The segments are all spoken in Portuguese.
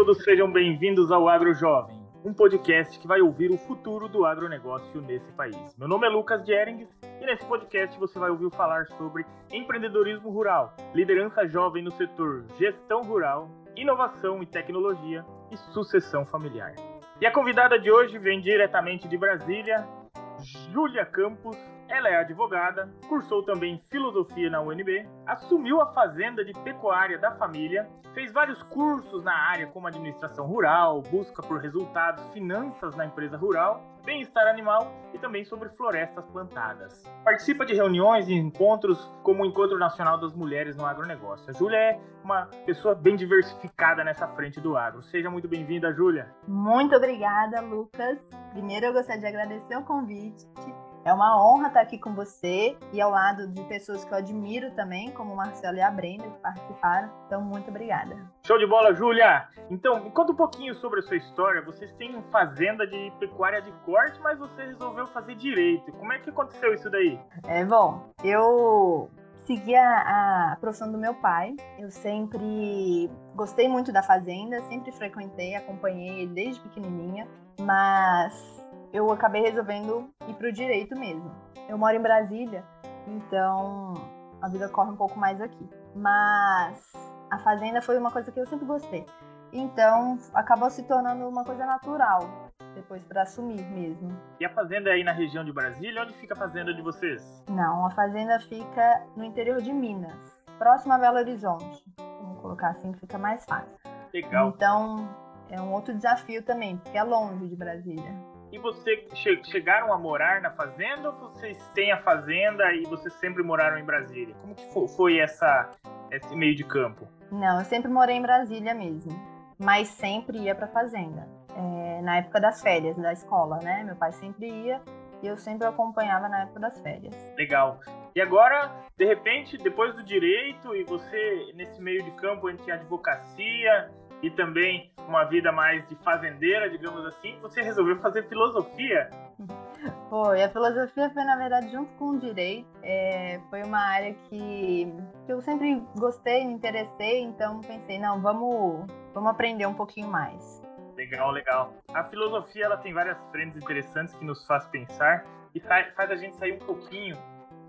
todos sejam bem-vindos ao Agro Jovem, um podcast que vai ouvir o futuro do agronegócio nesse país. Meu nome é Lucas Jerings e nesse podcast você vai ouvir falar sobre empreendedorismo rural, liderança jovem no setor, gestão rural, inovação e tecnologia e sucessão familiar. E a convidada de hoje vem diretamente de Brasília, Júlia Campos, ela é advogada, cursou também filosofia na UNB, assumiu a fazenda de pecuária da família, fez vários cursos na área como administração rural, busca por resultados, finanças na empresa rural, bem-estar animal e também sobre florestas plantadas. Participa de reuniões e encontros como o Encontro Nacional das Mulheres no Agronegócio. A Júlia é uma pessoa bem diversificada nessa frente do agro. Seja muito bem-vinda, Júlia. Muito obrigada, Lucas. Primeiro eu gostaria de agradecer o convite é uma honra estar aqui com você e ao lado de pessoas que eu admiro também, como o Marcelo e a Brenda, que participaram. Então, muito obrigada. Show de bola, Júlia! Então, me conta um pouquinho sobre a sua história. Vocês têm fazenda de pecuária de corte, mas você resolveu fazer direito. Como é que aconteceu isso daí? É bom, eu segui a, a, profissão do meu pai. Eu sempre gostei muito da fazenda, sempre frequentei, acompanhei ele desde pequenininha, mas eu acabei resolvendo ir para o direito mesmo. Eu moro em Brasília, então a vida corre um pouco mais aqui. Mas a fazenda foi uma coisa que eu sempre gostei. Então acabou se tornando uma coisa natural depois para assumir mesmo. E a fazenda é aí na região de Brasília? Onde fica a fazenda de vocês? Não, a fazenda fica no interior de Minas, próximo a Belo Horizonte. Vamos colocar assim que fica mais fácil. Legal. Então é um outro desafio também, porque é longe de Brasília. E você che chegaram a morar na fazenda ou vocês têm a fazenda e vocês sempre moraram em Brasília? Como que foi essa esse meio de campo? Não, eu sempre morei em Brasília mesmo, mas sempre ia para fazenda. É, na época das férias da escola, né? Meu pai sempre ia e eu sempre acompanhava na época das férias. Legal. E agora, de repente, depois do direito e você nesse meio de campo entre a advocacia e também uma vida mais de fazendeira, digamos assim, você resolveu fazer filosofia. Foi, a filosofia foi, na verdade, junto com o direito. É, foi uma área que, que eu sempre gostei, me interessei, então pensei, não, vamos, vamos aprender um pouquinho mais. Legal, legal. A filosofia ela tem várias frentes interessantes que nos faz pensar e faz, faz a gente sair um pouquinho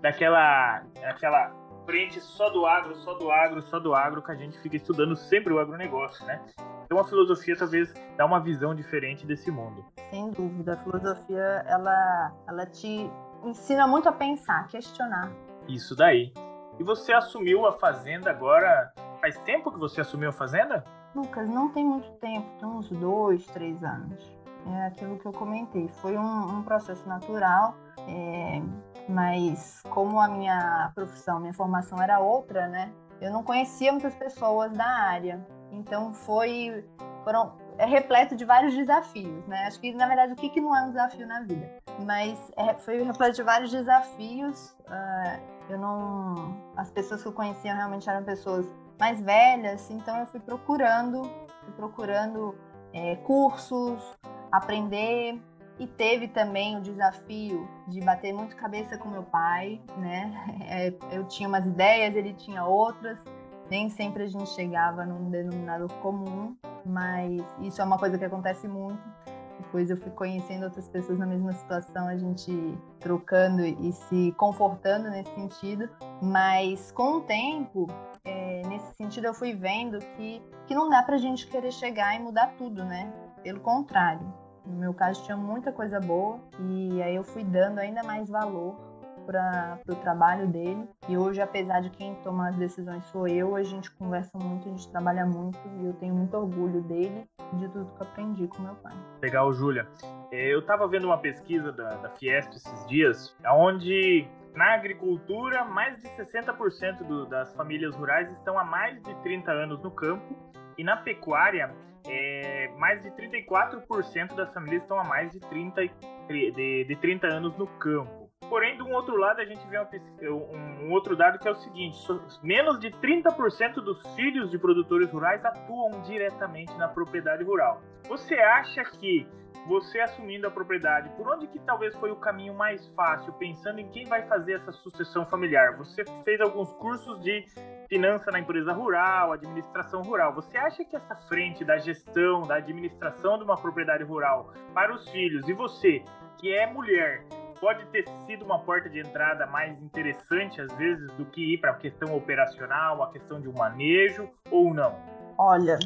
daquela, daquela frente só do agro, só do agro, só do agro, que a gente fica estudando sempre o agronegócio, né? Então a filosofia talvez dá uma visão diferente desse mundo. Sem dúvida, a filosofia ela, ela te ensina muito a pensar, questionar. Isso daí. E você assumiu a fazenda agora? Faz tempo que você assumiu a fazenda? Lucas, não tem muito tempo, tem uns dois, três anos. É aquilo que eu comentei. Foi um, um processo natural. É, mas como a minha profissão, minha formação era outra, né? Eu não conhecia muitas pessoas da área. Então foi foram é repleto de vários desafios, né? Acho que na verdade o que, que não é um desafio na vida, mas é, foi repleto de vários desafios. Uh, eu não, as pessoas que eu conhecia realmente eram pessoas mais velhas, então eu fui procurando, fui procurando é, cursos, aprender e teve também o desafio de bater muito cabeça com meu pai, né? É, eu tinha umas ideias, ele tinha outras. Nem sempre a gente chegava num denominador comum, mas isso é uma coisa que acontece muito. Depois eu fui conhecendo outras pessoas na mesma situação, a gente trocando e se confortando nesse sentido. Mas com o tempo, é, nesse sentido, eu fui vendo que, que não dá pra gente querer chegar e mudar tudo, né? Pelo contrário, no meu caso, tinha muita coisa boa e aí eu fui dando ainda mais valor para o trabalho dele. E hoje, apesar de quem toma as decisões sou eu, a gente conversa muito, a gente trabalha muito e eu tenho muito orgulho dele e de tudo que aprendi com meu pai. Legal, Júlia. É, eu estava vendo uma pesquisa da, da Fiesp esses dias, onde na agricultura, mais de 60% do, das famílias rurais estão há mais de 30 anos no campo e na pecuária, é, mais de 34% das famílias estão há mais de 30, de, de 30 anos no campo. Porém, de um outro lado, a gente vê um, um outro dado que é o seguinte: menos de 30% dos filhos de produtores rurais atuam diretamente na propriedade rural. Você acha que você assumindo a propriedade, por onde que talvez foi o caminho mais fácil, pensando em quem vai fazer essa sucessão familiar? Você fez alguns cursos de finança na empresa rural, administração rural. Você acha que essa frente da gestão, da administração de uma propriedade rural para os filhos e você, que é mulher, pode ter sido uma porta de entrada mais interessante às vezes do que ir para a questão operacional, a questão de um manejo ou não? Olha,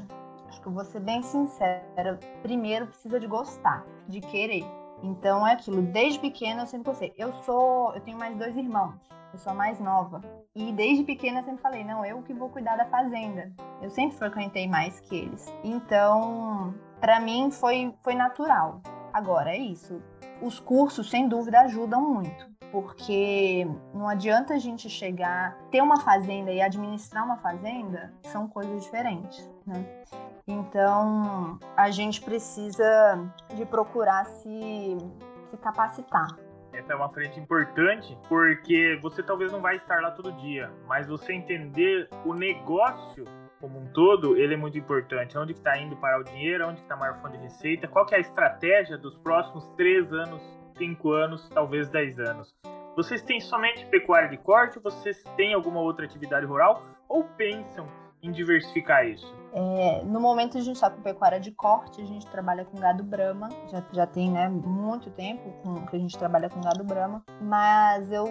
acho que vou ser bem sincera. Primeiro precisa de gostar, de querer. Então é aquilo, desde pequena eu sempre gostei. Eu sou, eu tenho mais dois irmãos, eu sou a mais nova. E desde pequena eu sempre falei, não, eu que vou cuidar da fazenda. Eu sempre frequentei mais que eles. Então, para mim foi foi natural. Agora é isso. Os cursos, sem dúvida, ajudam muito, porque não adianta a gente chegar, ter uma fazenda e administrar uma fazenda, são coisas diferentes, né? Então, a gente precisa de procurar se, se capacitar. Essa é uma frente importante, porque você talvez não vai estar lá todo dia, mas você entender o negócio como um todo, ele é muito importante. Onde está indo para o dinheiro, onde está a maior fonte de receita, qual é a estratégia dos próximos três anos, cinco anos, talvez dez anos. Vocês têm somente pecuária de corte, vocês têm alguma outra atividade rural ou pensam em diversificar isso? É, no momento a gente está com pecuária de corte, a gente trabalha com gado brama, já, já tem né, muito tempo com, que a gente trabalha com gado brama, mas eu,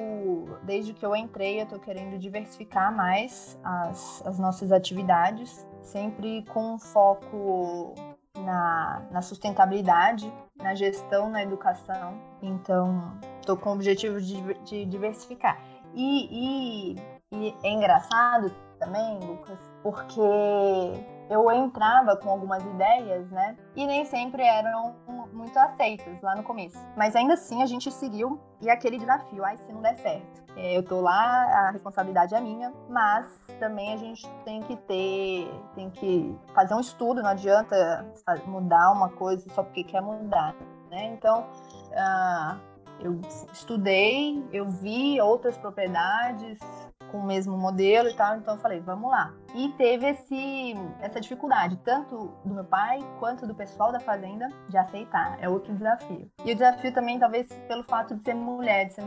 desde que eu entrei, eu estou querendo diversificar mais as, as nossas atividades, sempre com foco na, na sustentabilidade, na gestão, na educação. Então, estou com o objetivo de, de diversificar. E, e, e é engraçado também, Lucas, porque eu entrava com algumas ideias, né? E nem sempre eram muito aceitas lá no começo. Mas ainda assim a gente seguiu e aquele desafio, ai, se não der certo. É, eu tô lá, a responsabilidade é minha, mas também a gente tem que ter, tem que fazer um estudo, não adianta mudar uma coisa só porque quer mudar, né? Então, uh, eu estudei, eu vi outras propriedades, com o mesmo modelo e tal, então eu falei, vamos lá. E teve esse, essa dificuldade, tanto do meu pai quanto do pessoal da fazenda, de aceitar. É outro desafio. E o desafio também, talvez, pelo fato de ser mulher, de ser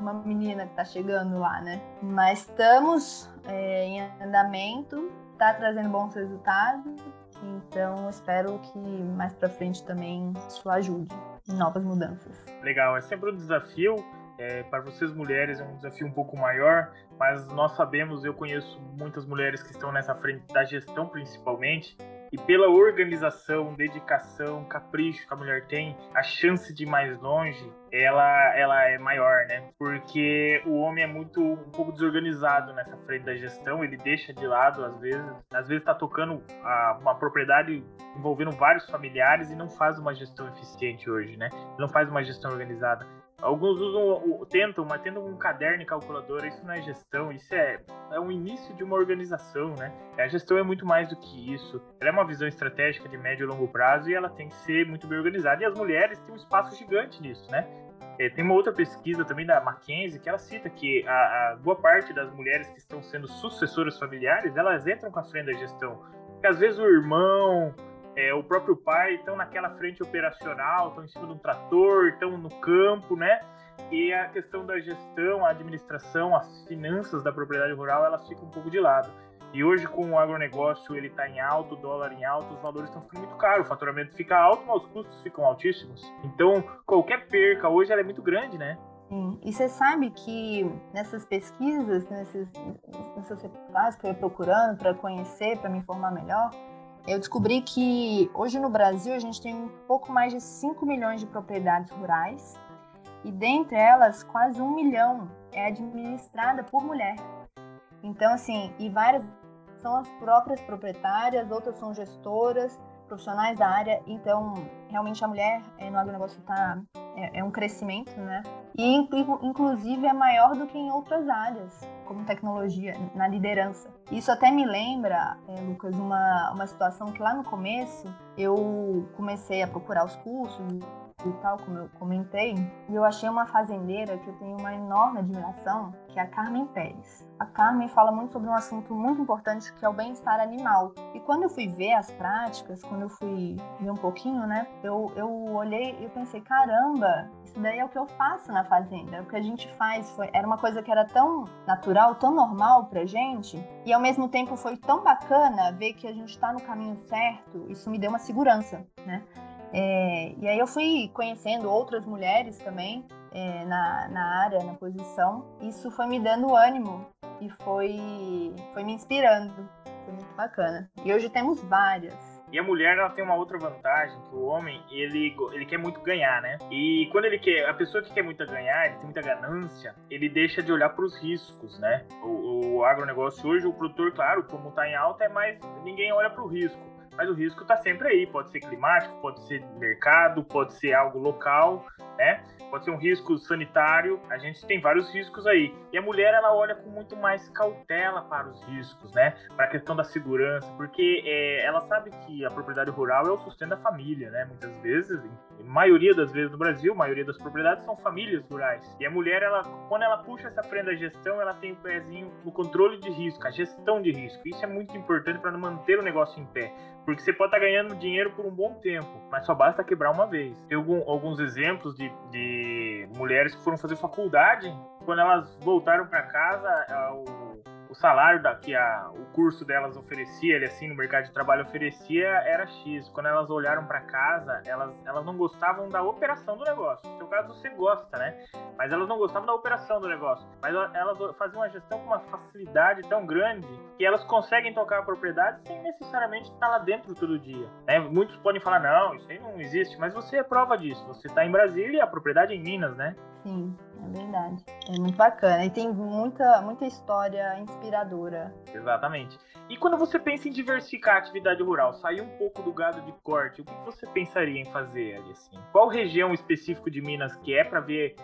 uma menina que tá chegando lá, né? Mas estamos é, em andamento, tá trazendo bons resultados, então espero que mais para frente também isso ajude novas mudanças. Legal, é sempre um desafio é, para vocês mulheres é um desafio um pouco maior, mas nós sabemos, eu conheço muitas mulheres que estão nessa frente da gestão principalmente, e pela organização, dedicação, capricho que a mulher tem, a chance de ir mais longe, ela, ela é maior, né? Porque o homem é muito um pouco desorganizado nessa frente da gestão, ele deixa de lado às vezes, às vezes está tocando a, uma propriedade envolvendo vários familiares e não faz uma gestão eficiente hoje, né? Não faz uma gestão organizada. Alguns usam, tentam, mas tentam um caderno e calculadora, isso não é gestão, isso é, é um início de uma organização, né? A gestão é muito mais do que isso. Ela é uma visão estratégica de médio e longo prazo e ela tem que ser muito bem organizada. E as mulheres têm um espaço gigante nisso, né? É, tem uma outra pesquisa também da Mackenzie que ela cita que a, a, boa parte das mulheres que estão sendo sucessoras familiares, elas entram com a frente da gestão. Porque às vezes o irmão, é, o próprio pai estão naquela frente operacional, estão em cima de um trator, estão no campo, né? E a questão da gestão, a administração, as finanças da propriedade rural, elas ficam um pouco de lado. E hoje, com o agronegócio ele está em alto, o dólar em alto, os valores estão ficando muito caros, o faturamento fica alto, mas os custos ficam altíssimos. Então, qualquer perca hoje é muito grande, né? Sim. E você sabe que nessas pesquisas, nesses, nessas resultados que eu ia procurando para conhecer, para me informar melhor, eu descobri que hoje no Brasil a gente tem um pouco mais de 5 milhões de propriedades rurais e dentre elas quase um milhão é administrada por mulher. Então, assim, e várias são as próprias proprietárias, outras são gestoras, profissionais da área. Então, realmente a mulher é, no agronegócio está é, é, um crescimento, né? E inclusive é maior do que em outras áreas, como tecnologia, na liderança. Isso até me lembra, é, Lucas, uma, uma situação que lá no começo eu comecei a procurar os cursos e tal, como eu comentei, e eu achei uma fazendeira que eu tenho uma enorme admiração, que é a Carmen Pérez. A Carmen fala muito sobre um assunto muito importante que é o bem-estar animal. E quando eu fui ver as práticas, quando eu fui ver um pouquinho, né, eu, eu olhei e pensei, caramba, isso daí é o que eu faço na fazenda, é o que a gente faz. Foi, era uma coisa que era tão natural, tão normal pra gente, e ao mesmo tempo foi tão bacana ver que a gente está no caminho certo. Isso me deu uma segurança, né? É, e aí eu fui conhecendo outras mulheres também é, na, na área, na posição. Isso foi me dando ânimo e foi, foi me inspirando. Foi muito bacana. E hoje temos várias. E a mulher, ela tem uma outra vantagem, que o homem, ele, ele quer muito ganhar, né? E quando ele quer, a pessoa que quer muito ganhar, ele tem muita ganância, ele deixa de olhar para os riscos, né? O, o agronegócio hoje, o produtor, claro, como está em alta, é mais, ninguém olha para o risco mas o risco está sempre aí. Pode ser climático, pode ser mercado, pode ser algo local, né? Pode ser um risco sanitário. A gente tem vários riscos aí. E a mulher ela olha com muito mais cautela para os riscos, né? Para a questão da segurança, porque é, ela sabe que a propriedade rural é o sustento da família, né? Muitas vezes, a maioria das vezes no Brasil, a maioria das propriedades são famílias rurais. E a mulher, ela, quando ela puxa essa frente da gestão, ela tem o pezinho no controle de risco, a gestão de risco. Isso é muito importante para manter o negócio em pé. Porque você pode estar tá ganhando dinheiro por um bom tempo, mas só basta quebrar uma vez. Tem algum, alguns exemplos de, de mulheres que foram fazer faculdade, quando elas voltaram para casa, o o salário da, que a, o curso delas oferecia, ele assim, no mercado de trabalho oferecia, era X. Quando elas olharam para casa, elas, elas não gostavam da operação do negócio. No seu caso, você gosta, né? Mas elas não gostavam da operação do negócio. Mas elas faziam uma gestão com uma facilidade tão grande que elas conseguem tocar a propriedade sem necessariamente estar lá dentro todo dia. Né? Muitos podem falar, não, isso aí não existe, mas você é prova disso. Você está em Brasília e a propriedade é em Minas, né? Sim, é verdade. É muito bacana. E tem muita, muita história inspiradora. Exatamente. E quando você pensa em diversificar a atividade rural, sair um pouco do gado de corte, o que você pensaria em fazer ali assim? Qual região específico de Minas que é para ver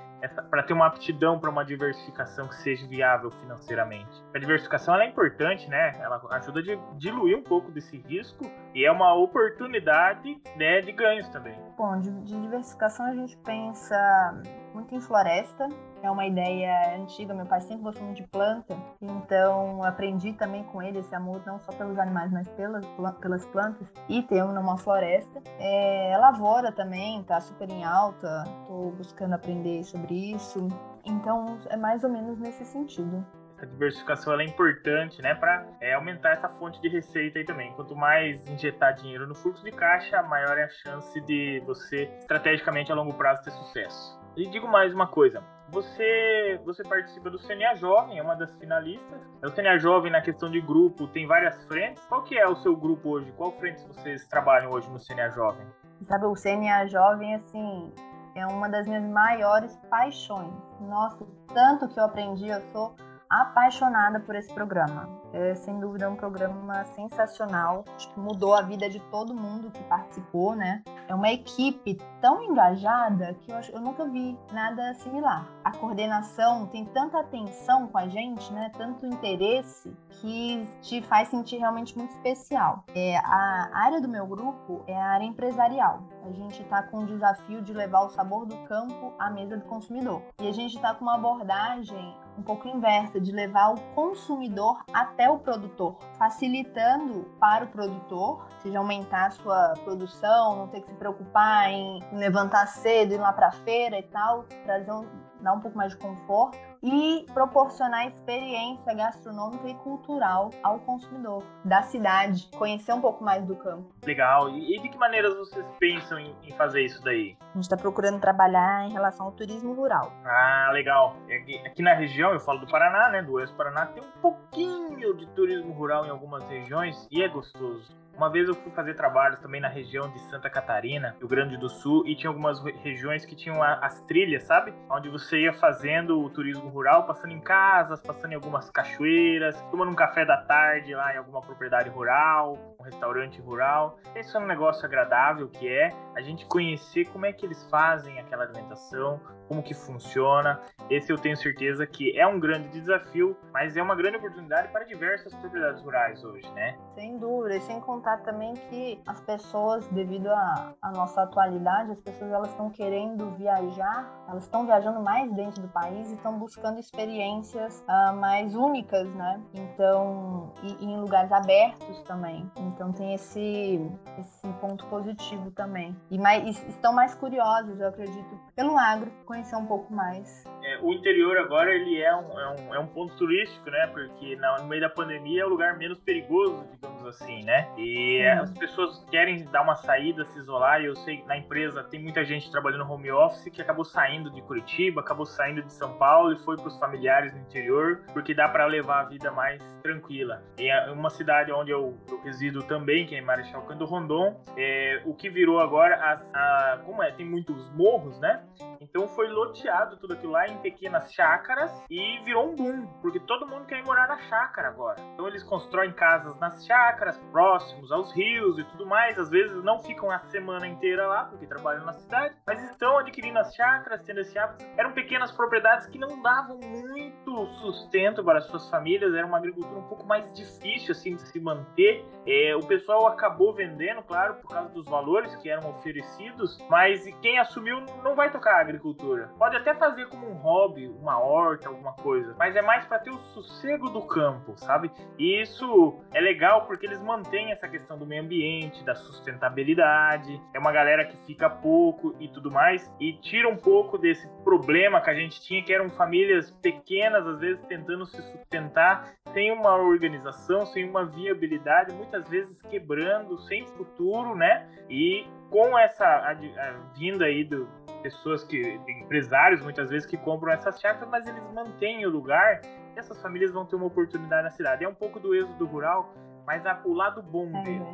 para ter uma aptidão para uma diversificação que seja viável financeiramente. A diversificação é importante, né? Ela ajuda a diluir um pouco desse risco e é uma oportunidade né, de ganhos também. Bom, de, de diversificação a gente pensa muito em floresta, é uma ideia antiga. Meu pai sempre gostou muito de planta, então aprendi também com ele esse amor não só pelos animais, mas pelas, pelas plantas. E tem uma floresta. É, lavoura também tá super em alta. Estou buscando aprender sobre isso. Então é mais ou menos nesse sentido a diversificação é importante, né, para é, aumentar essa fonte de receita aí também. Quanto mais injetar dinheiro no fluxo de caixa, maior é a chance de você estrategicamente a longo prazo ter sucesso. E digo mais uma coisa, você, você participa do CNA Jovem, é uma das finalistas. O CNA Jovem, na questão de grupo, tem várias frentes. Qual que é o seu grupo hoje? Qual frente vocês trabalham hoje no CNA Jovem? Sabe, o CNA Jovem, assim, é uma das minhas maiores paixões. Nossa, tanto que eu aprendi, eu sou apaixonada por esse programa. É sem dúvida um programa sensacional, acho que mudou a vida de todo mundo que participou, né? É uma equipe tão engajada que eu, eu nunca vi nada similar. A coordenação tem tanta atenção com a gente, né? Tanto interesse que te faz sentir realmente muito especial. É, a área do meu grupo é a área empresarial. A gente está com o desafio de levar o sabor do campo à mesa do consumidor. E a gente está com uma abordagem um pouco inversa, de levar o consumidor até o produtor, facilitando para o produtor, seja aumentar a sua produção, não ter que se preocupar em levantar cedo, ir lá para a feira e tal, trazer um, dar um pouco mais de conforto e proporcionar experiência gastronômica e cultural ao consumidor da cidade, conhecer um pouco mais do campo. Legal. E de que maneiras vocês pensam em, fazer isso daí? A gente está procurando trabalhar em relação ao turismo rural. Ah, legal. Aqui, aqui na região, eu falo do Paraná, né? Do Oeste do Paraná, tem um pouquinho de turismo rural em algumas regiões e é gostoso. Uma vez eu fui fazer trabalhos também na região de Santa Catarina, Rio Grande do Sul, e tinha algumas regiões que tinham as trilhas, sabe? Onde você ia fazendo o turismo rural, passando em casas, passando em algumas cachoeiras, tomando um café da tarde lá em alguma propriedade rural, um restaurante rural. Esse é um negócio agradável que é a gente conhecer como é que eles fazem aquela alimentação, como que funciona. Esse eu tenho certeza que é um grande desafio, mas é uma grande oportunidade para diversas propriedades rurais hoje, né? Sem dúvida, e sem contar também que as pessoas, devido à nossa atualidade, as pessoas elas estão querendo viajar, elas estão viajando mais dentro do país e estão buscando experiências uh, mais únicas, né? Então, e, e, em lugares abertos também. Então tem esse, esse ponto positivo também. E, mais, estão mais curiosos, eu acredito, pelo agro, conhecer um pouco mais. É, o interior agora ele é um, é um, é um ponto turístico, né? Porque no meio da pandemia é o lugar menos perigoso, digamos assim, né? E as pessoas querem dar uma saída, se isolar. E eu sei que na empresa tem muita gente trabalhando home office que acabou saindo de Curitiba, acabou saindo de São Paulo e foi para os familiares no interior, porque dá para levar a vida mais tranquila. Em uma cidade onde eu, eu resido também, que é em Marechal Cândido Rondon, é, o que virou agora, a, a, como é, tem muitos morros, né? Então foi loteado tudo aquilo lá em pequenas chácaras e virou um boom, porque todo mundo quer ir morar na chácara agora. Então eles constroem casas nas chácaras, próximos aos rios e tudo mais. Às vezes não ficam a semana inteira lá, porque trabalham na cidade, mas estão adquirindo as chácaras, tendo esse hábito. Eram pequenas propriedades que não davam muito sustento para as suas famílias, era uma agricultura um pouco mais difícil assim de se manter. É, o pessoal acabou vendendo, claro, por causa dos valores que eram oferecidos, mas quem assumiu não vai tocar a agricultura. Pode até fazer como um hobby, uma horta, alguma coisa, mas é mais para ter o sossego do campo, sabe? E isso é legal porque eles mantêm essa questão do meio ambiente, da sustentabilidade. É uma galera que fica pouco e tudo mais e tira um pouco desse problema que a gente tinha, que eram famílias pequenas, às vezes tentando se sustentar sem uma organização, sem uma viabilidade, muitas vezes quebrando, sem futuro, né? E com essa a, a vinda aí do pessoas que empresários muitas vezes que compram essas chácaras, mas eles mantêm o lugar e essas famílias vão ter uma oportunidade na cidade. É um pouco do êxodo rural, mas a, o lado bom é, dele.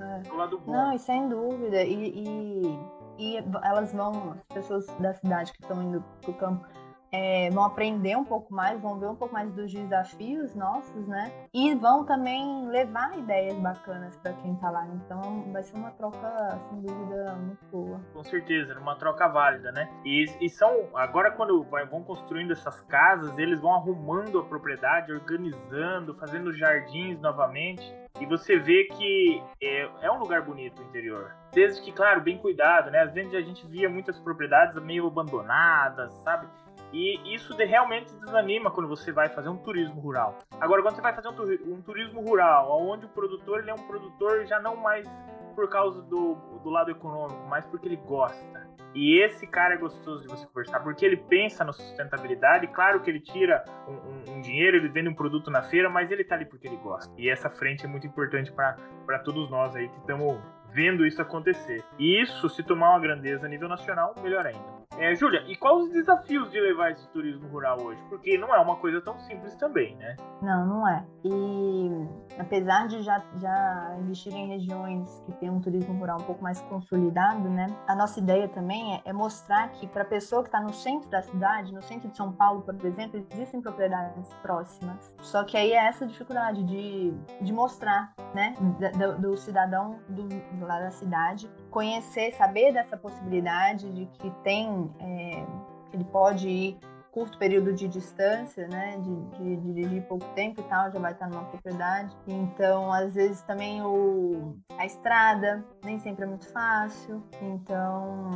É. O lado bom. Não, e sem dúvida. E, e, e elas vão, as pessoas da cidade que estão indo pro campo, é, vão aprender um pouco mais, vão ver um pouco mais dos desafios nossos, né? E vão também levar ideias bacanas para quem tá lá. Então vai ser uma troca, sem dúvida, muito boa. Com certeza, uma troca válida, né? E, e são, agora quando vão construindo essas casas, eles vão arrumando a propriedade, organizando, fazendo jardins novamente. E você vê que é, é um lugar bonito o interior. Desde que, claro, bem cuidado, né? Às vezes a gente via muitas propriedades meio abandonadas, sabe? E isso realmente desanima quando você vai fazer um turismo rural. Agora, quando você vai fazer um, turismo rural, onde o produtor ele é um produtor já não mais por causa do, do lado econômico, mas porque ele gosta. E esse cara é gostoso de você conversar, porque ele pensa na sustentabilidade. Claro que ele tira um, um, um dinheiro, ele vende um produto na feira, mas ele tá ali porque ele gosta. E essa frente é muito importante para todos nós aí que estamos vendo isso acontecer. E isso, se tomar uma grandeza a nível nacional, melhor ainda. É, Júlia, e quais os desafios de levar esse turismo rural hoje? Porque não é uma coisa tão simples também, né? Não, não é. E apesar de já, já investir em regiões que tem um turismo rural um pouco mais consolidado, né? A nossa ideia também é, é mostrar que para a pessoa que está no centro da cidade, no centro de São Paulo, por exemplo, existem propriedades próximas. Só que aí é essa dificuldade de, de mostrar, né? Do, do cidadão do, do lado da cidade conhecer, saber dessa possibilidade de que tem, é, ele pode ir curto período de distância, né, de, dirigir pouco tempo e tal, já vai estar numa propriedade. Então, às vezes também o, a estrada nem sempre é muito fácil, então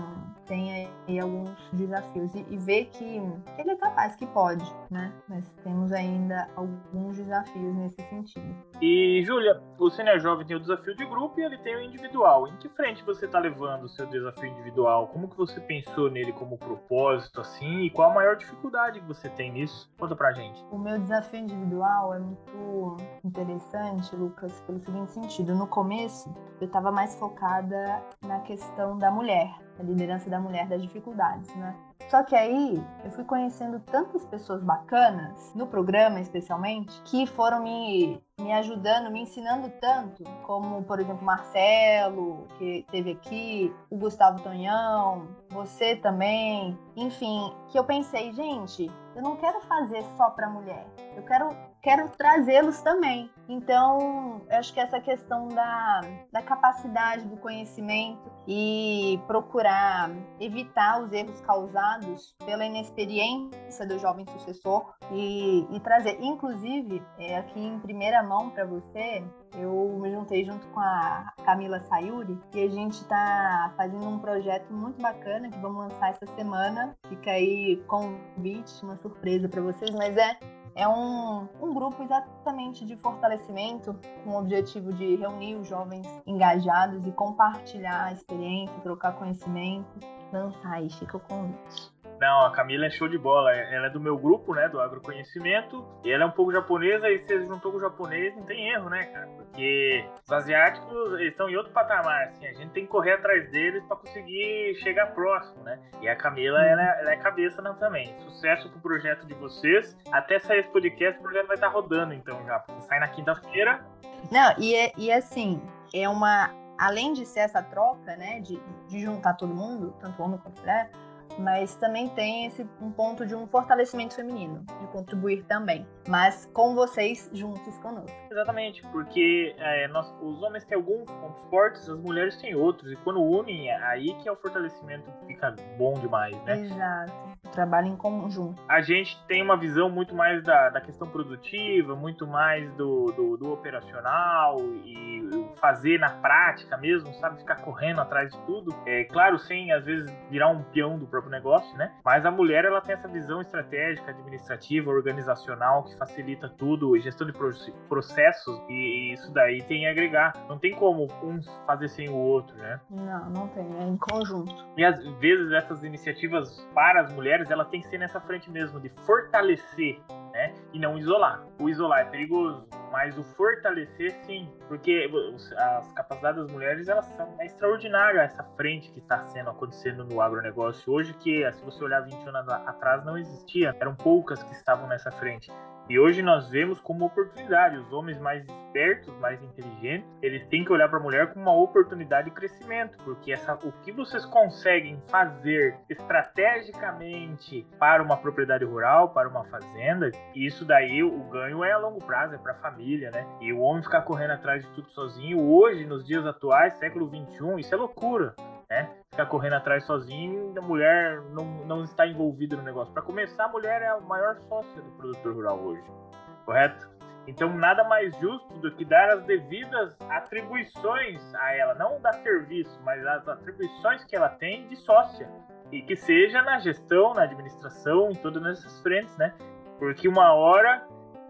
tem aí alguns desafios e, e ver que ele é capaz, que pode, né, mas temos ainda alguns desafios nesse sentido. E, Júlia, o Sênior Jovem tem o desafio de grupo e ele tem o individual. Em que frente você está levando o seu desafio individual? Como que você pensou nele como propósito, assim, e qual a maior dificuldade que você tem nisso? Conta pra gente. O meu desafio individual é muito interessante, Lucas, pelo seguinte sentido. No começo, eu estava mais focada na questão da mulher, da liderança da mulher, das dificuldades, né? Só que aí eu fui conhecendo tantas pessoas bacanas, no programa especialmente, que foram me, me ajudando, me ensinando tanto, como, por exemplo, Marcelo, que esteve aqui, o Gustavo Tonhão, você também, enfim, que eu pensei, gente, eu não quero fazer só para mulher, eu quero quero trazê-los também. Então, eu acho que essa questão da, da capacidade do conhecimento e procurar evitar os erros causados pela inexperiência do jovem sucessor e, e trazer, inclusive, é, aqui em primeira mão para você, eu me juntei junto com a Camila Sayuri e a gente está fazendo um projeto muito bacana que vamos lançar essa semana. Fica aí convite, uma surpresa para vocês, mas é é um, um grupo exatamente de fortalecimento com o objetivo de reunir os jovens engajados e compartilhar a experiência, trocar conhecimento, lançar aí, fica o convite. Não, a Camila é show de bola. Ela é do meu grupo, né, do agroconhecimento. E ela é um pouco japonesa e se juntou com o japonês, não tem erro, né, cara? Porque os asiáticos estão em outro patamar, assim. A gente tem que correr atrás deles para conseguir chegar próximo, né? E a Camila, ela, ela é cabeça não, também. Sucesso pro projeto de vocês. Até sair esse podcast, o projeto vai estar tá rodando, então, já. Porque sai na quinta-feira. Não, e, é, e assim, é uma... Além de ser essa troca, né, de, de juntar todo mundo, tanto homem quanto mulher, mas também tem esse um ponto de um fortalecimento feminino, de contribuir também, mas com vocês juntos conosco. Exatamente, porque é, nós, os homens têm alguns pontos fortes, as mulheres têm outros, e quando unem, é aí que é o fortalecimento fica bom demais, né? Exato, trabalho em conjunto. A gente tem uma visão muito mais da, da questão produtiva, muito mais do, do, do operacional e fazer na prática mesmo, sabe? Ficar correndo atrás de tudo. É claro, sem às vezes virar um peão do próprio negócio, né? Mas a mulher ela tem essa visão estratégica, administrativa, organizacional que facilita tudo, gestão de processos e isso daí tem a agregar. Não tem como um fazer sem o outro, né? Não, não tem, é em conjunto. E às vezes essas iniciativas para as mulheres, ela tem que ser nessa frente mesmo de fortalecer né? E não isolar. O isolar é perigoso, mas o fortalecer sim, porque as capacidades das mulheres elas são é essa frente que está sendo acontecendo no agronegócio hoje que se você olhar 20 anos atrás não existia, eram poucas que estavam nessa frente. E hoje nós vemos como oportunidade. Os homens mais espertos, mais inteligentes, eles têm que olhar para a mulher como uma oportunidade de crescimento, porque essa, o que vocês conseguem fazer estrategicamente para uma propriedade rural, para uma fazenda, isso daí o ganho é a longo prazo, é para a família, né? E o homem ficar correndo atrás de tudo sozinho, hoje, nos dias atuais, século 21, isso é loucura né? Ficar correndo atrás sozinho, a mulher não, não está envolvida no negócio. Para começar, a mulher é a maior sócia do produtor rural hoje, correto? Então, nada mais justo do que dar as devidas atribuições a ela, não dar serviço, mas as atribuições que ela tem de sócia. E que seja na gestão, na administração, em todas essas frentes, né? Porque uma hora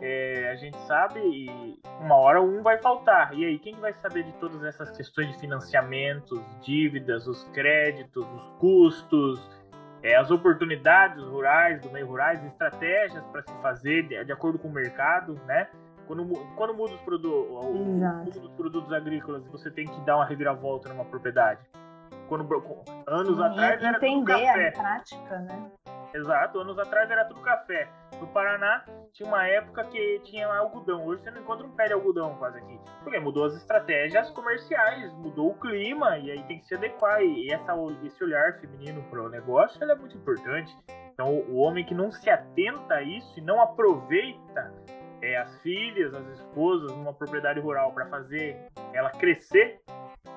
é, a gente sabe e uma hora um vai faltar. E aí, quem vai saber de todas essas questões de financiamentos, dívidas, os créditos, os custos, é, as oportunidades rurais, do meio rurais, estratégias para se fazer de, de, acordo com o mercado, né? Quando, quando muda os, produ os produtos agrícolas, você tem que dar uma reviravolta numa propriedade. Quando, anos e atrás era café. a prática, né? Exato, anos atrás era tudo café. No Paraná tinha uma época que tinha algodão. Hoje você não encontra um pé de algodão quase aqui. Porque mudou as estratégias comerciais, mudou o clima e aí tem que se adequar. E essa, esse olhar feminino para o negócio é muito importante. Então o homem que não se atenta a isso e não aproveita é, as filhas, as esposas numa propriedade rural para fazer ela crescer,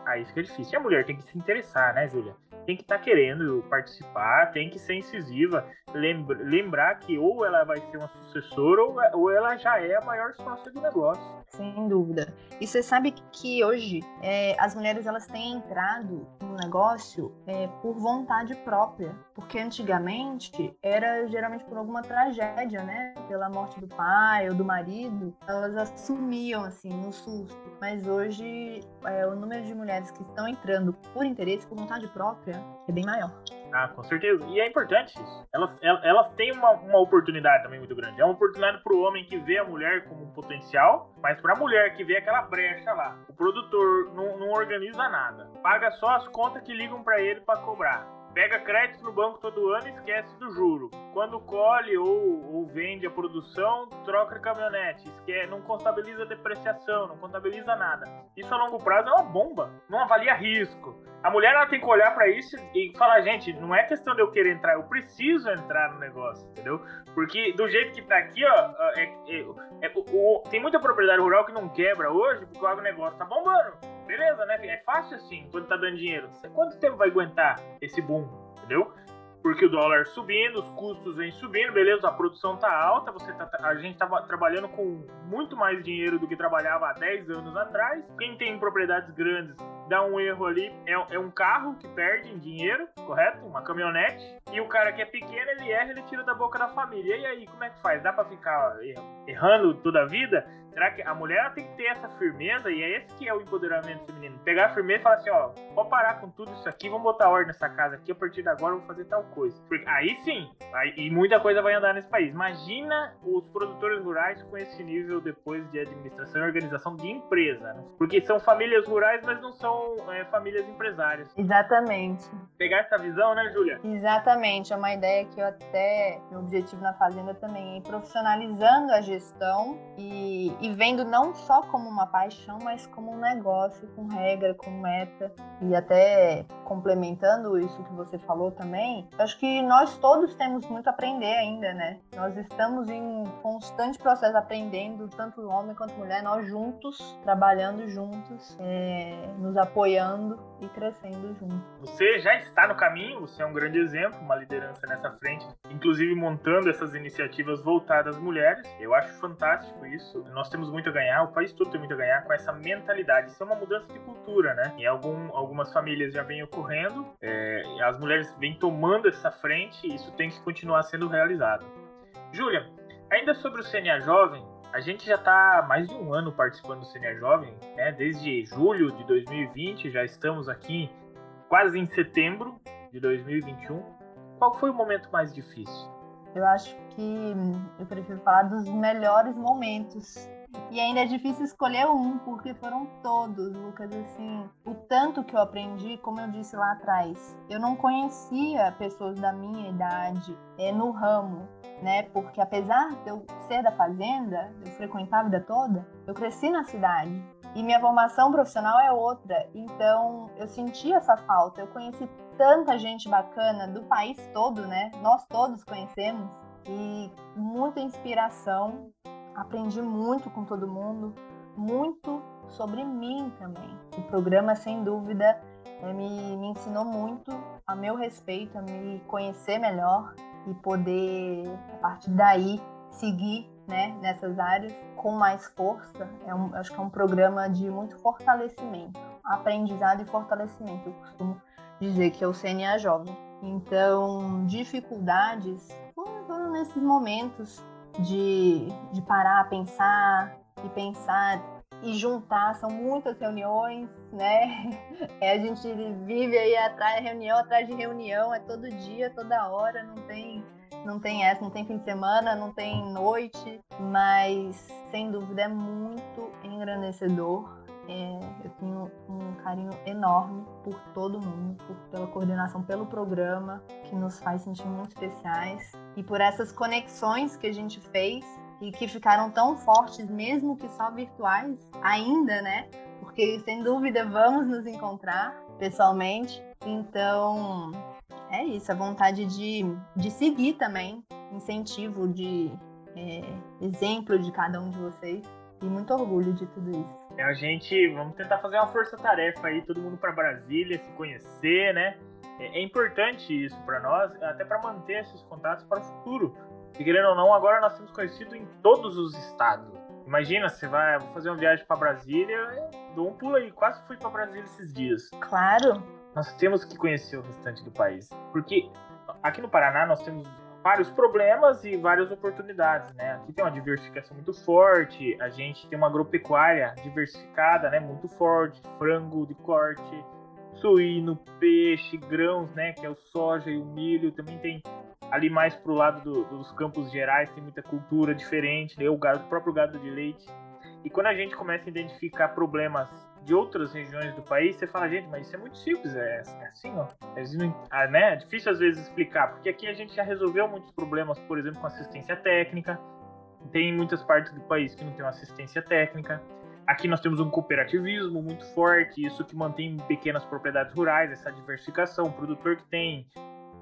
aí fica difícil. E a mulher tem que se interessar, né, Júlia? Tem que estar tá querendo participar, tem que ser incisiva, lembra, lembrar que ou ela vai ser uma sucessora ou, ou ela já é a maior sócia do negócio. Sem dúvida. E você sabe que hoje é, as mulheres elas têm entrado no negócio é, por vontade própria, porque antigamente era geralmente por alguma tragédia, né? Pela morte do pai ou do marido, elas assumiam assim no susto. Mas hoje é, o número de mulheres que estão entrando por interesse, por vontade própria é bem maior. Ah, com certeza. E é importante isso. Elas, elas têm uma, uma oportunidade também muito grande. É uma oportunidade para o homem que vê a mulher como um potencial, mas para a mulher que vê aquela brecha lá. O produtor não, não organiza nada. Paga só as contas que ligam para ele para cobrar. Pega crédito no banco todo ano e esquece do juro. Quando colhe ou, ou vende a produção, troca de caminhonete, esquece, não contabiliza depreciação, não contabiliza nada. Isso a longo prazo é uma bomba, não avalia risco. A mulher ela tem que olhar para isso e falar, gente, não é questão de eu querer entrar, eu preciso entrar no negócio, entendeu? Porque do jeito que tá aqui, ó, é, é, é, o, tem muita propriedade rural que não quebra hoje porque o agronegócio tá bombando. Beleza, né? É fácil assim, quando tá dando dinheiro. Quanto tempo vai aguentar esse boom, entendeu? Porque o dólar subindo, os custos vêm subindo, beleza, a produção tá alta, você tá, a gente tava trabalhando com muito mais dinheiro do que trabalhava há 10 anos atrás. Quem tem propriedades grandes dá um erro ali, é, é um carro que perde em dinheiro, correto? Uma caminhonete. E o cara que é pequeno, ele erra, ele tira da boca da família. E aí, como é que faz? Dá pra ficar errando toda a vida? Será que a mulher tem que ter essa firmeza? E é esse que é o empoderamento feminino. Pegar a firmeza e falar assim, ó, vou parar com tudo isso aqui, vamos botar ordem nessa casa aqui, a partir de agora eu vou fazer tal coisa. Porque aí sim, aí, e muita coisa vai andar nesse país. Imagina os produtores rurais com esse nível depois de administração e organização de empresa. Né? Porque são famílias rurais, mas não são é, famílias empresárias. Exatamente. Pegar essa visão, né, Júlia? Exatamente. É uma ideia que eu até, meu objetivo na Fazenda também é ir profissionalizando a gestão e e vendo não só como uma paixão, mas como um negócio, com regra, com meta. E até complementando isso que você falou também, acho que nós todos temos muito a aprender ainda, né? Nós estamos em constante processo aprendendo, tanto homem quanto mulher, nós juntos, trabalhando juntos, é, nos apoiando e crescendo juntos. Você já está no caminho, você é um grande exemplo, uma liderança nessa frente, inclusive montando essas iniciativas voltadas às mulheres. Eu acho fantástico isso. Nós temos muito a ganhar, o país todo tem muito a ganhar com essa mentalidade. Isso é uma mudança de cultura, né? Em algum, algumas famílias já vem ocorrendo, é, as mulheres vêm tomando essa frente e isso tem que continuar sendo realizado. Júlia, ainda sobre o CNA Jovem, a gente já está mais de um ano participando do CNA Jovem, né? Desde julho de 2020, já estamos aqui quase em setembro de 2021. Qual foi o momento mais difícil? Eu acho que eu prefiro falar dos melhores momentos e ainda é difícil escolher um, porque foram todos, Lucas. Assim, o tanto que eu aprendi, como eu disse lá atrás, eu não conhecia pessoas da minha idade é, no ramo, né? Porque apesar de eu ser da fazenda, eu frequentar a vida toda, eu cresci na cidade. E minha formação profissional é outra. Então, eu senti essa falta. Eu conheci tanta gente bacana do país todo, né? Nós todos conhecemos. E muita inspiração aprendi muito com todo mundo, muito sobre mim também. O programa, sem dúvida, é, me, me ensinou muito a meu respeito, a me conhecer melhor e poder, a partir daí, seguir né, nessas áreas com mais força. É um, acho que é um programa de muito fortalecimento, aprendizado e fortalecimento. Eu costumo dizer que é o CNA Jovem. Então, dificuldades foram nesses momentos de, de parar, pensar e pensar e juntar, são muitas reuniões, né? É, a gente vive aí atrás reunião atrás de reunião, é todo dia, toda hora, não tem não tem essa, não tem fim de semana, não tem noite, mas sem dúvida é muito engrandecedor é, eu tenho um carinho enorme por todo mundo, por, pela coordenação, pelo programa, que nos faz sentir muito especiais, e por essas conexões que a gente fez e que ficaram tão fortes, mesmo que só virtuais, ainda, né? Porque sem dúvida vamos nos encontrar pessoalmente. Então, é isso, a vontade de, de seguir também, incentivo de é, exemplo de cada um de vocês e muito orgulho de tudo isso. É, a gente, vamos tentar fazer uma força-tarefa aí, todo mundo para Brasília, se conhecer, né? É, é importante isso para nós, até para manter esses contatos para o futuro. E querendo ou não, agora nós temos conhecido em todos os estados. Imagina, você vai fazer uma viagem para Brasília, dou um pulo aí, quase fui para Brasília esses dias. Claro. Nós temos que conhecer o restante do país, porque aqui no Paraná nós temos vários problemas e várias oportunidades, né? Aqui tem uma diversificação muito forte, a gente tem uma agropecuária diversificada, né? Muito forte, frango de corte, suíno, peixe, grãos, né? Que é o soja e o milho. Também tem ali mais pro lado do, dos campos gerais, tem muita cultura diferente, né? O, gado, o próprio gado de leite. E quando a gente começa a identificar problemas de outras regiões do país, você fala, gente, mas isso é muito simples, é, é assim, ó. É, né? é difícil às vezes explicar, porque aqui a gente já resolveu muitos problemas, por exemplo, com assistência técnica. Tem muitas partes do país que não tem assistência técnica. Aqui nós temos um cooperativismo muito forte, isso que mantém pequenas propriedades rurais, essa diversificação. O produtor que tem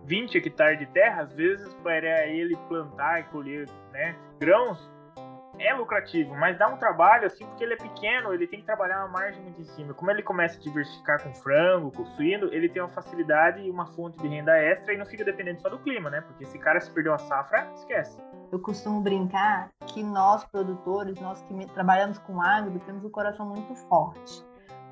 20 hectares de terra, às vezes para ele plantar e colher né, grãos, é lucrativo, mas dá um trabalho assim, porque ele é pequeno, ele tem que trabalhar uma margem muito em cima. Como ele começa a diversificar com frango, com suíno, ele tem uma facilidade e uma fonte de renda extra e não fica dependendo só do clima, né? Porque esse cara se perdeu a safra, esquece. Eu costumo brincar que nós produtores, nós que trabalhamos com agro, temos o um coração muito forte,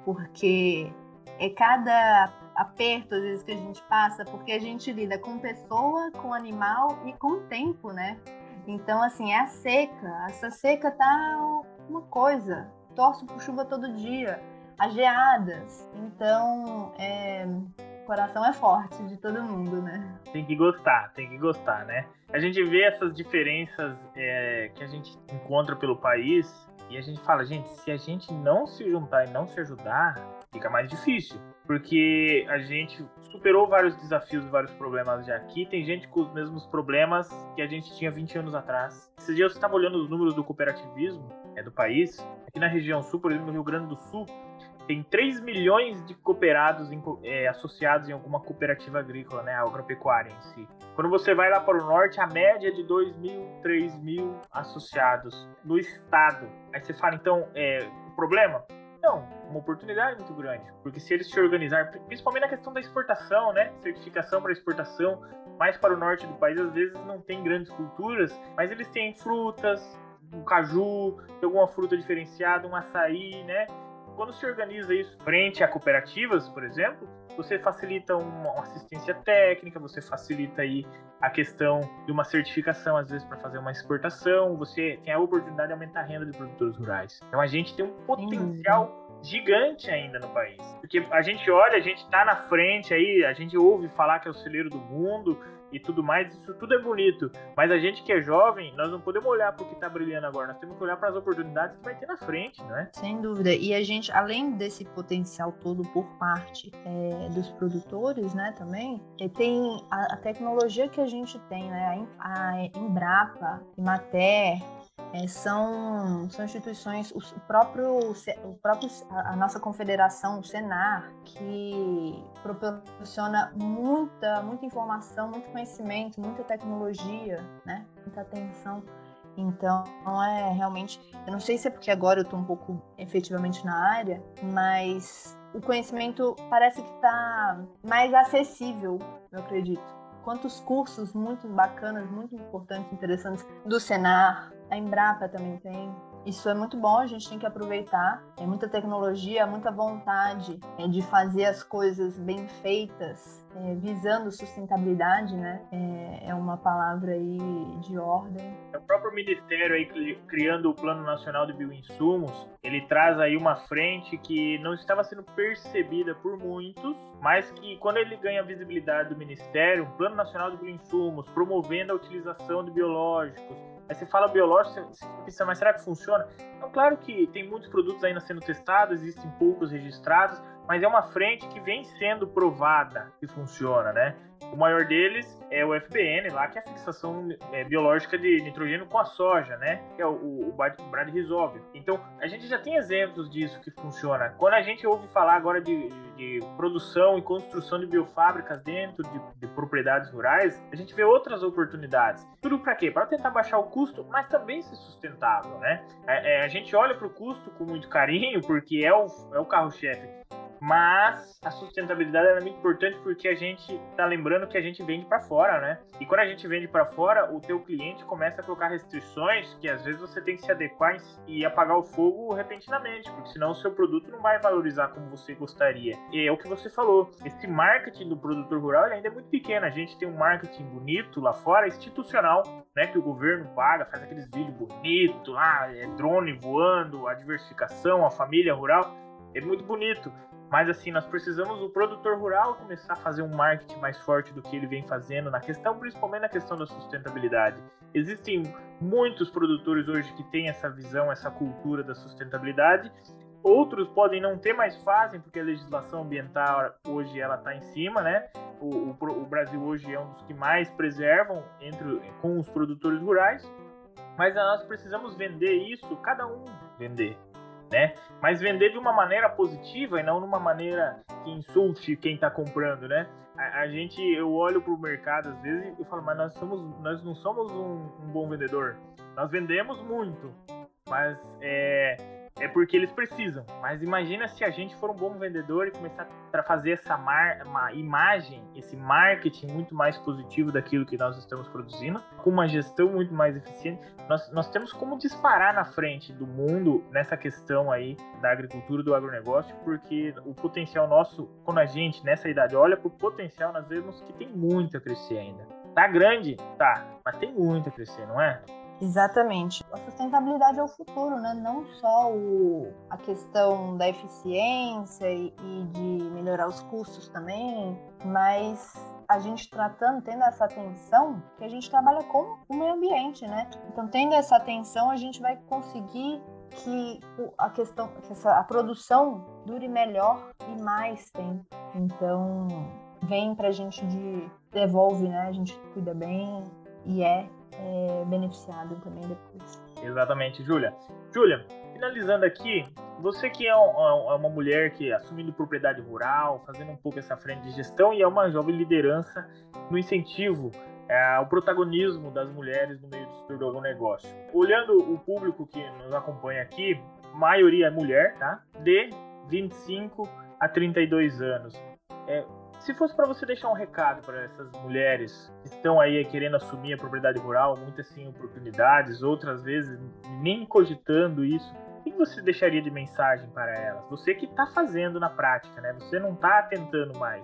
porque é cada aperto às vezes que a gente passa, porque a gente lida com pessoa, com animal e com tempo, né? Então, assim, é a seca. Essa seca tá uma coisa. Torço por chuva todo dia. As geadas. Então, é... o coração é forte de todo mundo, né? Tem que gostar, tem que gostar, né? A gente vê essas diferenças é, que a gente encontra pelo país e a gente fala, gente, se a gente não se juntar e não se ajudar, fica mais difícil porque a gente superou vários desafios, vários problemas já aqui. Tem gente com os mesmos problemas que a gente tinha 20 anos atrás. Esses dias eu estava olhando os números do cooperativismo é, do país. Aqui na região sul, por exemplo, no Rio Grande do Sul, tem 3 milhões de cooperados em, é, associados em alguma cooperativa agrícola, né, agropecuária em si. Quando você vai lá para o norte, a média é de 2 mil, 3 mil associados no estado. Aí você fala, então, é, o problema? Não, uma oportunidade muito grande, porque se eles se organizarem, principalmente na questão da exportação, né, certificação para exportação, mais para o norte do país, às vezes não tem grandes culturas, mas eles têm frutas, um caju, alguma fruta diferenciada, um açaí, né? Quando se organiza isso frente a cooperativas, por exemplo, você facilita uma assistência técnica, você facilita aí a questão de uma certificação, às vezes, para fazer uma exportação, você tem a oportunidade de aumentar a renda de produtores rurais. Então a gente tem um potencial gigante ainda no país. Porque a gente olha, a gente está na frente aí, a gente ouve falar que é o celeiro do mundo, e tudo mais, isso tudo é bonito. Mas a gente que é jovem, nós não podemos olhar para o que está brilhando agora, nós temos que olhar para as oportunidades que vai ter na frente, né? Sem dúvida. E a gente, além desse potencial todo por parte é, dos produtores, né, também, é, tem a, a, tecnologia que a gente tem, né? A, a Embrapa, Imater, é, são, são instituições, o próprio, o próprio, a nossa confederação, o Senar, que proporciona muita, muita informação, muito conhecimento, muita tecnologia, né? muita atenção. Então, é realmente, eu não sei se é porque agora eu estou um pouco efetivamente na área, mas o conhecimento parece que está mais acessível, eu acredito. Quantos cursos muito bacanas, muito importantes, interessantes do Senar, a Embrapa também tem. Isso é muito bom, a gente tem que aproveitar. Tem muita tecnologia, muita vontade é, de fazer as coisas bem feitas, é, visando sustentabilidade, né? É, é, uma palavra aí de ordem. É o próprio Ministério aí criando o Plano Nacional de Bioinsumos, ele traz aí uma frente que não estava sendo percebida por muitos, mas que quando ele ganha visibilidade do Ministério, um Plano Nacional de Bioinsumos, promovendo a utilização de biológicos, Aí você fala biológico, você pensa, mas será que funciona? Então, claro que tem muitos produtos ainda sendo testados, existem poucos registrados, mas é uma frente que vem sendo provada que funciona, né? O maior deles é o FBN, lá que é a fixação é, biológica de nitrogênio com a soja, né? Que é o, o, o bradyrhizóbio. Então, a gente já tem exemplos disso que funciona. Quando a gente ouve falar agora de, de produção e construção de biofábricas dentro de, de, propriedades rurais, a gente vê outras oportunidades. Tudo para quê? Para tentar baixar o custo, mas também ser sustentável, né? É, é, a gente olha para o custo com muito carinho, porque é o, é o carro-chefe mas a sustentabilidade é muito importante porque a gente tá lembrando que a gente vende para fora, né? E quando a gente vende para fora, o teu cliente começa a colocar restrições que às vezes você tem que se adequar e apagar o fogo repentinamente, porque senão o seu produto não vai valorizar como você gostaria. E é o que você falou, esse marketing do produtor rural ainda é muito pequeno. A gente tem um marketing bonito lá fora, institucional, né, que o governo paga, faz aqueles vídeos bonitos lá, é drone voando, a diversificação, a família rural, é muito bonito. Mas assim, nós precisamos o produtor rural começar a fazer um marketing mais forte do que ele vem fazendo na questão, principalmente na questão da sustentabilidade. Existem muitos produtores hoje que têm essa visão, essa cultura da sustentabilidade, Outros podem não ter, mas fazem, porque a legislação ambiental hoje ela está em cima, né? O, o, o, Brasil hoje é um dos que mais preservam entre, com os produtores rurais, mas nós precisamos vender isso, cada um vender, né? Mas vender de uma maneira positiva e não numa maneira que insulte quem está comprando, né? A, a, gente, eu olho para o mercado às vezes e falo, mas nós somos, nós não somos um, um bom vendedor. Nós vendemos muito, mas é, é porque eles precisam. Mas imagina se a gente for um bom vendedor e começar a fazer essa mar, uma imagem, esse marketing muito mais positivo daquilo que nós estamos produzindo, com uma gestão muito mais eficiente. Nós, nós temos como disparar na frente do mundo nessa questão aí da agricultura, do agronegócio, porque o potencial nosso, quando a gente nessa idade olha para o potencial, nós vemos que tem muito a crescer ainda. Tá grande? Tá, mas tem muito a crescer, não é? Exatamente. A sustentabilidade é o futuro, né? Não só o, a questão da eficiência e, e de melhorar os custos também, mas a gente tratando, tendo essa atenção, que a gente trabalha com o meio ambiente, né? Então, tendo essa atenção, a gente vai conseguir que a questão, que essa, a produção dure melhor e mais tempo. Então, vem pra gente de devolve, né? A gente cuida bem e é é, beneficiado também depois. Exatamente, Júlia. Júlia, finalizando aqui, você que é, é uma mulher que assumindo propriedade rural, fazendo um pouco essa frente de gestão e é uma jovem liderança no incentivo é, ao protagonismo das mulheres no meio do setor do agronegócio. Olhando o público que nos acompanha aqui, maioria é mulher, tá? De 25 a 32 anos. É, se fosse para você deixar um recado para essas mulheres que estão aí querendo assumir a propriedade rural, muitas sim oportunidades, outras vezes nem cogitando isso, o que você deixaria de mensagem para elas? Você que está fazendo na prática, né? Você não está tentando mais,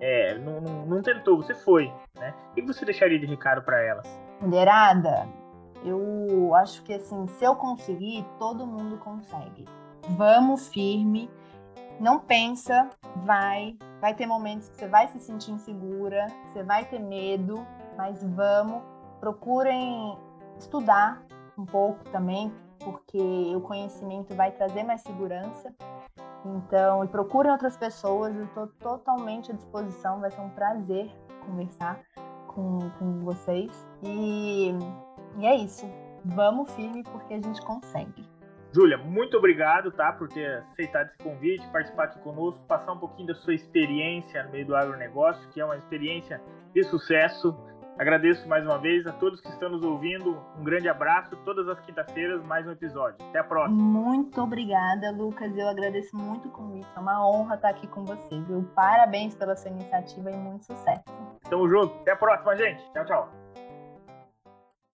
é, não, não, não, tentou, você foi, né? O que você deixaria de recado para elas? Mulherada, eu acho que assim, se eu conseguir, todo mundo consegue. Vamos firme não pensa, vai. Vai ter momentos que você vai se sentir insegura, você vai ter medo, mas vamos. Procurem estudar um pouco também, porque o conhecimento vai trazer mais segurança. Então, e procurem outras pessoas, eu estou totalmente à disposição, vai ser um prazer conversar com, com vocês. E, e é isso. Vamos firme porque a gente consegue. Júlia, muito obrigado, tá, por ter aceitado esse convite, participar aqui conosco, passar um pouquinho da sua experiência no meio do agronegócio, que é uma experiência de sucesso. Agradeço mais uma vez a todos que estão nos ouvindo. Um grande abraço. Todas as quintas-feiras, mais um episódio. Até a próxima. Muito obrigada, Lucas. Eu agradeço muito o convite. É uma honra estar aqui com você, viu? Parabéns pela sua iniciativa e muito sucesso. Tamo junto. Até a próxima, gente. Tchau, tchau.